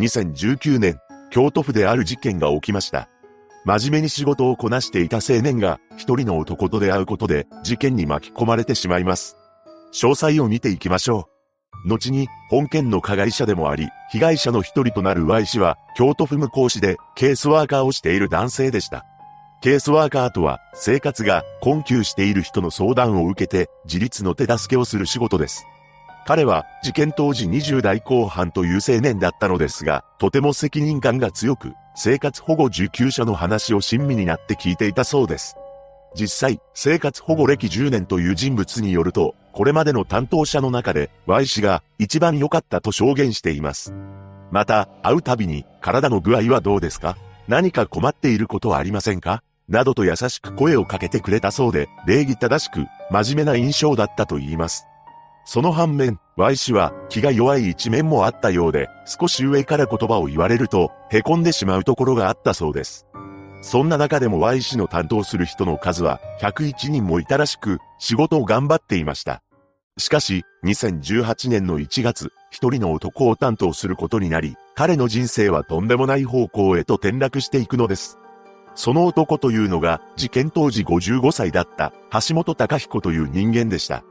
2019年、京都府である事件が起きました。真面目に仕事をこなしていた青年が一人の男と出会うことで事件に巻き込まれてしまいます。詳細を見ていきましょう。後に本件の加害者でもあり、被害者の一人となる Y 氏は京都府向こう市でケースワーカーをしている男性でした。ケースワーカーとは生活が困窮している人の相談を受けて自立の手助けをする仕事です。彼は事件当時20代後半という青年だったのですが、とても責任感が強く、生活保護受給者の話を親身になって聞いていたそうです。実際、生活保護歴10年という人物によると、これまでの担当者の中で Y 氏が一番良かったと証言しています。また、会うたびに体の具合はどうですか？何か困っていることはありませんか？などと優しく声をかけてくれたそうで、礼儀正しく、真面目な印象だったと言います。その反面、Y 氏は気が弱い一面もあったようで、少し上から言葉を言われると、凹んでしまうところがあったそうです。そんな中でも Y 氏の担当する人の数は101人もいたらしく、仕事を頑張っていました。しかし、2018年の1月、一人の男を担当することになり、彼の人生はとんでもない方向へと転落していくのです。その男というのが、事件当時55歳だった橋本隆彦という人間でした。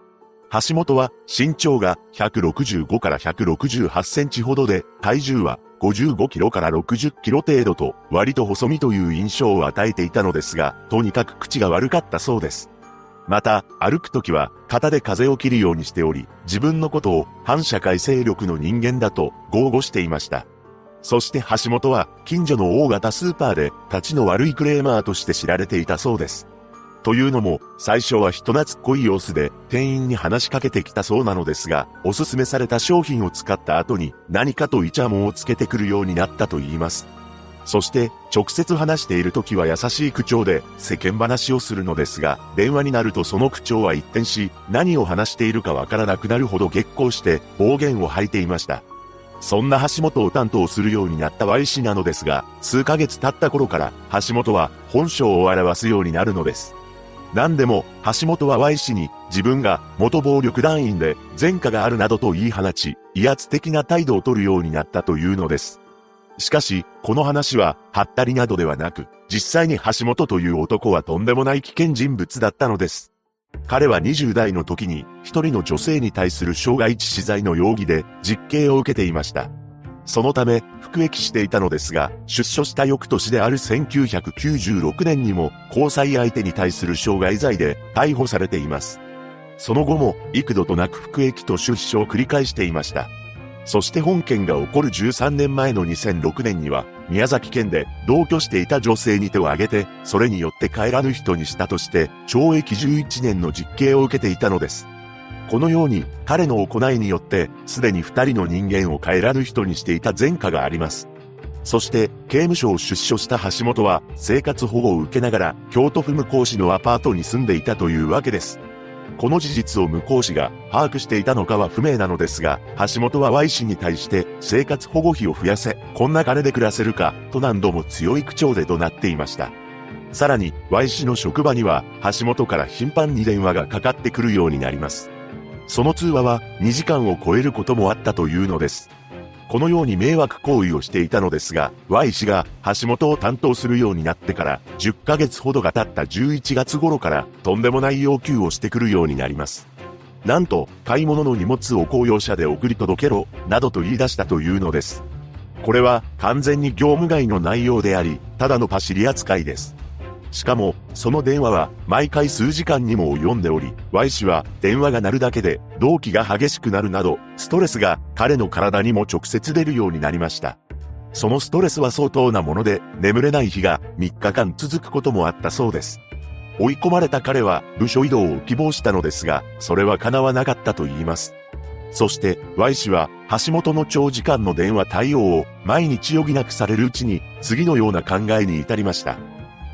橋本は身長が165から168センチほどで、体重は55キロから60キロ程度と割と細身という印象を与えていたのですが、とにかく口が悪かったそうです。また、歩くときは肩で風を切るようにしており、自分のことを反社会勢力の人間だと豪語していました。そして橋本は近所の大型スーパーで立ちの悪いクレーマーとして知られていたそうです。というのも、最初は人懐っこい様子で店員に話しかけてきたそうなのですが、おすすめされた商品を使った後に何かとイチャモンをつけてくるようになったと言います。そして、直接話している時は優しい口調で世間話をするのですが、電話になるとその口調は一転し、何を話しているかわからなくなるほど激高して暴言を吐いていました。そんな橋本を担当するようになった Y 氏なのですが、数ヶ月経った頃から橋本は本性を表すようになるのです。何でも、橋本は Y 氏に、自分が元暴力団員で前科があるなどと言い放ち、威圧的な態度を取るようになったというのです。しかし、この話は、はったりなどではなく、実際に橋本という男はとんでもない危険人物だったのです。彼は20代の時に、一人の女性に対する傷害致死罪の容疑で実刑を受けていました。そのため、服役していたのですが、出所した翌年である1996年にも、交際相手に対する傷害罪で逮捕されています。その後も、幾度となく服役と出所を繰り返していました。そして本件が起こる13年前の2006年には、宮崎県で同居していた女性に手を挙げて、それによって帰らぬ人にしたとして、懲役11年の実刑を受けていたのです。このように彼の行いによってすでに二人の人間を帰らぬ人にしていた前科があります。そして刑務所を出所した橋本は生活保護を受けながら京都府向こう市のアパートに住んでいたというわけです。この事実を向こう市が把握していたのかは不明なのですが、橋本は Y 氏に対して生活保護費を増やせ、こんな金で暮らせるか、と何度も強い口調で怒鳴っていました。さらに、Y 氏の職場には、橋本から頻繁に電話がかかってくるようになります。その通話は2時間を超えることもあったというのです。このように迷惑行為をしていたのですが、Y 氏が橋本を担当するようになってから10ヶ月ほどが経った11月頃からとんでもない要求をしてくるようになります。なんと、買い物の荷物を公用車で送り届けろ、などと言い出したというのです。これは完全に業務外の内容であり、ただのパシリ扱いです。しかも、その電話は毎回数時間にも及んでおり、Y 氏は電話が鳴るだけで動機が激しくなるなど、ストレスが彼の体にも直接出るようになりました。そのストレスは相当なもので、眠れない日が3日間続くこともあったそうです。追い込まれた彼は部署移動を希望したのですが、それは叶わなかったと言います。そして Y 氏は橋本の長時間の電話対応を毎日余儀なくされるうちに次のような考えに至りました。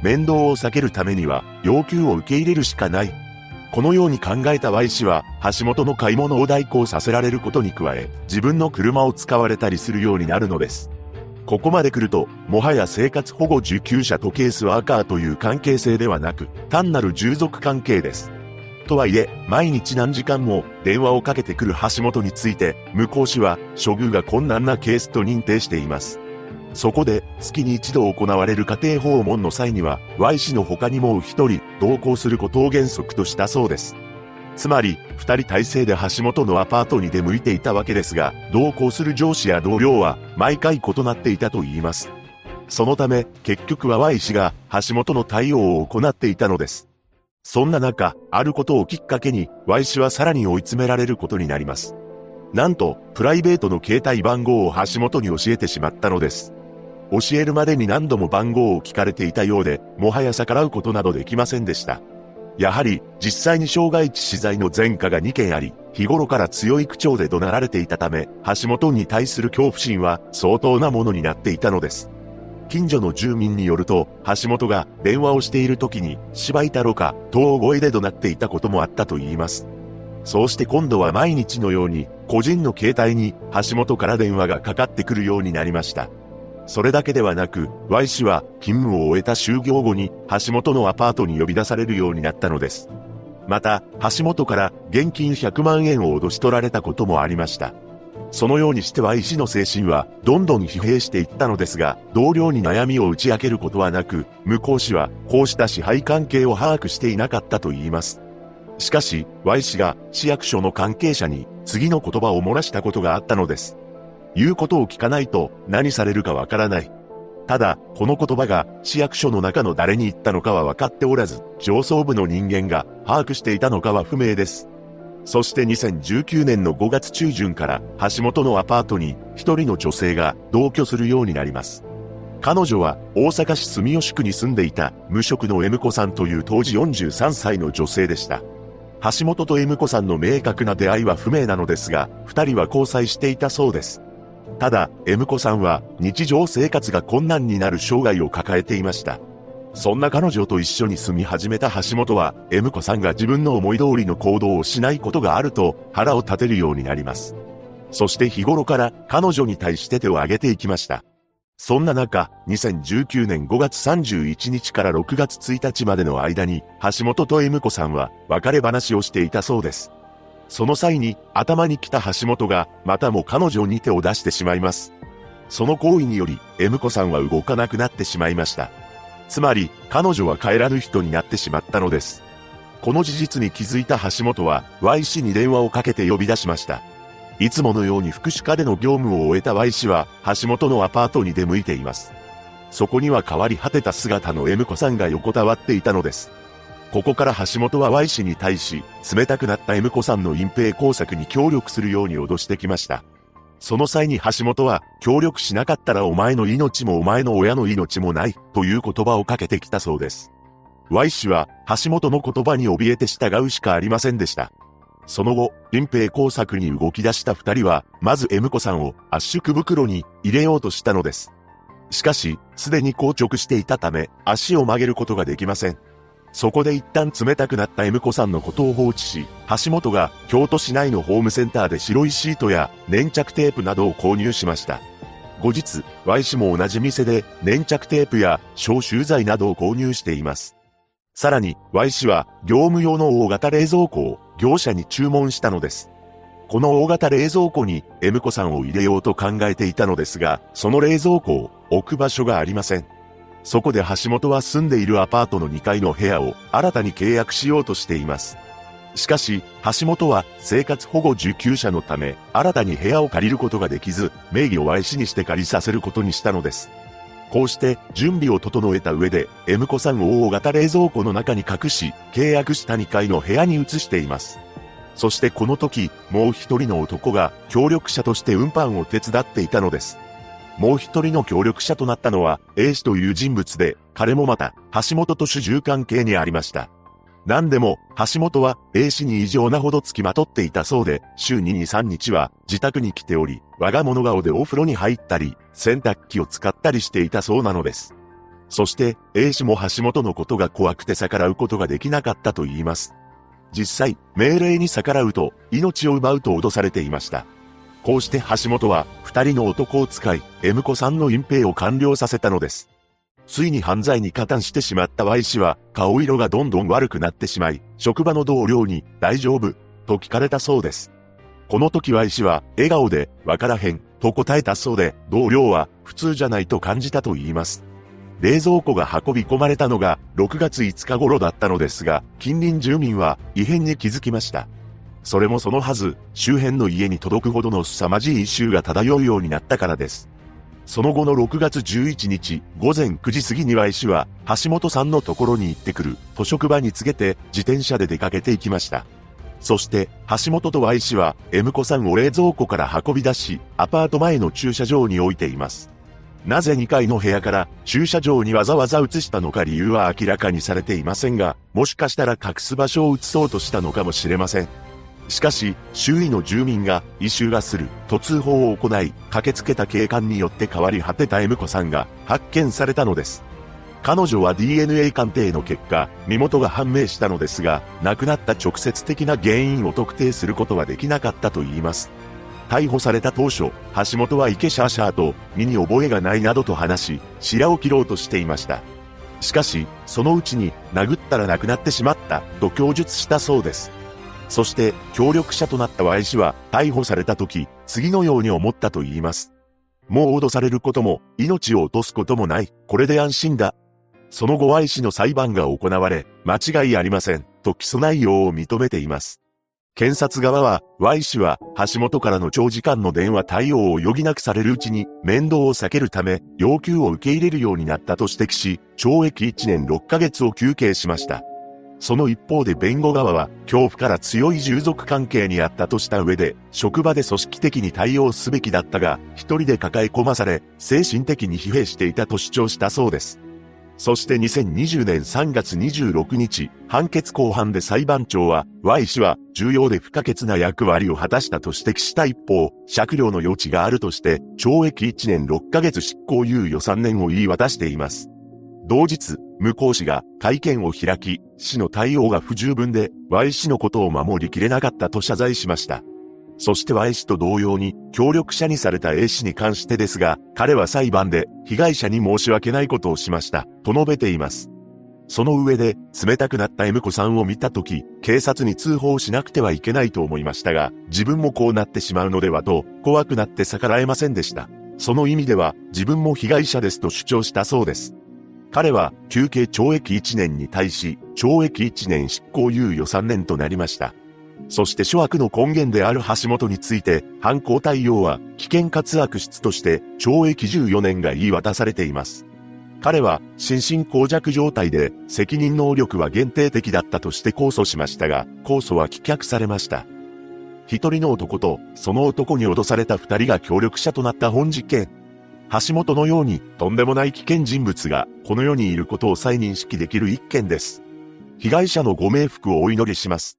面倒を避けるためには要求を受け入れるしかない。このように考えた Y 氏は橋本の買い物を代行させられることに加え、自分の車を使われたりするようになるのです。ここまで来ると、もはや生活保護受給者とケースワーカーという関係性ではなく、単なる従属関係です。とはいえ、毎日何時間も電話をかけてくる橋本について、向こう氏は処遇が困難なケースと認定しています。そこで、月に一度行われる家庭訪問の際には、Y 氏の他にもう一人、同行することを原則としたそうです。つまり、二人体制で橋本のアパートに出向いていたわけですが、同行する上司や同僚は、毎回異なっていたと言います。そのため、結局は Y 氏が橋本の対応を行っていたのです。そんな中、あることをきっかけに、Y 氏はさらに追い詰められることになります。なんと、プライベートの携帯番号を橋本に教えてしまったのです。教えるまでに何度も番号を聞かれていたようで、もはや逆らうことなどできませんでした。やはり、実際に傷害致死罪の前科が2件あり、日頃から強い口調で怒鳴られていたため、橋本に対する恐怖心は相当なものになっていたのです。近所の住民によると、橋本が電話をしている時に、芝居太郎か、と大声で怒鳴っていたこともあったと言います。そうして今度は毎日のように、個人の携帯に橋本から電話がかかってくるようになりました。それだけではなく、Y 氏は勤務を終えた就業後に橋本のアパートに呼び出されるようになったのです。また、橋本から現金100万円を脅し取られたこともありました。そのようにしては医師の精神はどんどん疲弊していったのですが、同僚に悩みを打ち明けることはなく、向こう氏はこうした支配関係を把握していなかったと言います。しかし、Y 氏が市役所の関係者に次の言葉を漏らしたことがあったのです。言うことを聞かないと何されるかわからない。ただ、この言葉が市役所の中の誰に言ったのかは分かっておらず、上層部の人間が把握していたのかは不明です。そして2019年の5月中旬から橋本のアパートに一人の女性が同居するようになります。彼女は大阪市住吉区に住んでいた無職の M 子さんという当時43歳の女性でした。橋本と M 子さんの明確な出会いは不明なのですが、二人は交際していたそうです。ただ、M 子さんは日常生活が困難になる生涯を抱えていました。そんな彼女と一緒に住み始めた橋本は、M 子さんが自分の思い通りの行動をしないことがあると腹を立てるようになります。そして日頃から彼女に対して手を挙げていきました。そんな中、2019年5月31日から6月1日までの間に、橋本と M 子さんは別れ話をしていたそうです。その際に頭に来た橋本がまたも彼女に手を出してしまいます。その行為により M 子さんは動かなくなってしまいました。つまり彼女は帰らぬ人になってしまったのです。この事実に気づいた橋本は Y 氏に電話をかけて呼び出しました。いつものように福祉課での業務を終えた Y 氏は橋本のアパートに出向いています。そこには変わり果てた姿の M 子さんが横たわっていたのです。ここから橋本は Y 氏に対し、冷たくなった M 子さんの隠蔽工作に協力するように脅してきました。その際に橋本は、協力しなかったらお前の命もお前の親の命もない、という言葉をかけてきたそうです。Y 氏は、橋本の言葉に怯えて従うしかありませんでした。その後、隠蔽工作に動き出した二人は、まず M 子さんを圧縮袋に入れようとしたのです。しかし、すでに硬直していたため、足を曲げることができません。そこで一旦冷たくなった M 子さんのことを放置し、橋本が京都市内のホームセンターで白いシートや粘着テープなどを購入しました。後日、Y 氏も同じ店で粘着テープや消臭剤などを購入しています。さらに、Y 氏は業務用の大型冷蔵庫を業者に注文したのです。この大型冷蔵庫に M 子さんを入れようと考えていたのですが、その冷蔵庫を置く場所がありません。そこで橋本は住んでいるアパートの2階の部屋を新たに契約しようとしています。しかし、橋本は生活保護受給者のため、新たに部屋を借りることができず、名義を Y 氏にして借りさせることにしたのです。こうして準備を整えた上で、M 子さんを大型冷蔵庫の中に隠し、契約した2階の部屋に移しています。そしてこの時、もう一人の男が協力者として運搬を手伝っていたのです。もう一人の協力者となったのは A 氏という人物で、彼もまた橋本と主従関係にありました。何でも、橋本は A 氏に異常なほど付きまとっていたそうで、週に2、3日は自宅に来ており、我が物顔でお風呂に入ったり、洗濯機を使ったりしていたそうなのです。そして、A 氏も橋本のことが怖くて逆らうことができなかったと言います。実際、命令に逆らうと、命を奪うと脅されていました。こうして橋本は二人の男を使い、M 子さんの隠蔽を完了させたのです。ついに犯罪に加担してしまった Y 氏は、顔色がどんどん悪くなってしまい、職場の同僚に、大丈夫と聞かれたそうです。この時 Y 氏は、笑顔で、わからへん、と答えたそうで、同僚は、普通じゃないと感じたと言います。冷蔵庫が運び込まれたのが、6月5日頃だったのですが、近隣住民は、異変に気づきました。それもそのはず、周辺の家に届くほどの凄まじい異臭が漂うようになったからです。その後の6月11日午前9時過ぎには医師は橋本さんのところに行ってくると職場に告げて自転車で出かけていきました。そして橋本と Y 氏は M 子さんを冷蔵庫から運び出しアパート前の駐車場に置いています。なぜ2階の部屋から駐車場にわざわざ移したのか理由は明らかにされていませんが、もしかしたら隠す場所を移そうとしたのかもしれません。しかし、周囲の住民が異臭がすると通報を行い、駆けつけた警官によって変わり果てた M 子さんが発見されたのです。彼女は DNA 鑑定の結果、身元が判明したのですが、亡くなった直接的な原因を特定することはできなかったと言います。逮捕された当初、橋本は池シャーシャーと身に覚えがないなどと話し、白を切ろうとしていました。しかし、そのうちに殴ったら亡くなってしまったと供述したそうです。そして協力者となった Y 氏は逮捕された時、次のように思ったと言います。もう脅されることも、命を落とすこともない。これで安心だ。その後 Y 氏の裁判が行われ、間違いありません。と起訴内容を認めています。検察側は、Y 氏は、橋本からの長時間の電話対応を余儀なくされるうちに、面倒を避けるため、要求を受け入れるようになったと指摘し、懲役1年6ヶ月を求刑しました。その一方で弁護側は、恐怖から強い従属関係にあったとした上で、職場で組織的に対応すべきだったが、一人で抱え込まされ、精神的に疲弊していたと主張したそうです。そして2020年3月26日、判決公判で裁判長は、Y 氏は重要で不可欠な役割を果たしたと指摘した一方、酌量の余地があるとして、懲役1年6ヶ月執行猶予3年を言い渡しています。同日、向こう氏が会見を開き、市の対応が不十分で、Y 氏のことを守りきれなかったと謝罪しました。そして Y 氏と同様に、協力者にされた A 氏に関してですが、彼は裁判で、被害者に申し訳ないことをしました、と述べています。その上で、冷たくなった M 子さんを見たとき、警察に通報しなくてはいけないと思いましたが、自分もこうなってしまうのではと、怖くなって逆らえませんでした。その意味では、自分も被害者ですと主張したそうです。彼は休憩懲役1年に対し、懲役1年執行猶予3年となりました。そして諸悪の根源である橋本について、犯行対応は危険かつ悪質として懲役14年が言い渡されています。彼は心神耗弱状態で責任能力は限定的だったとして控訴しましたが、控訴は棄却されました。一人の男とその男に脅された二人が協力者となった本事件。橋本のようにとんでもない危険人物がこの世にいることを再認識できる一件です。被害者のご冥福をお祈りします。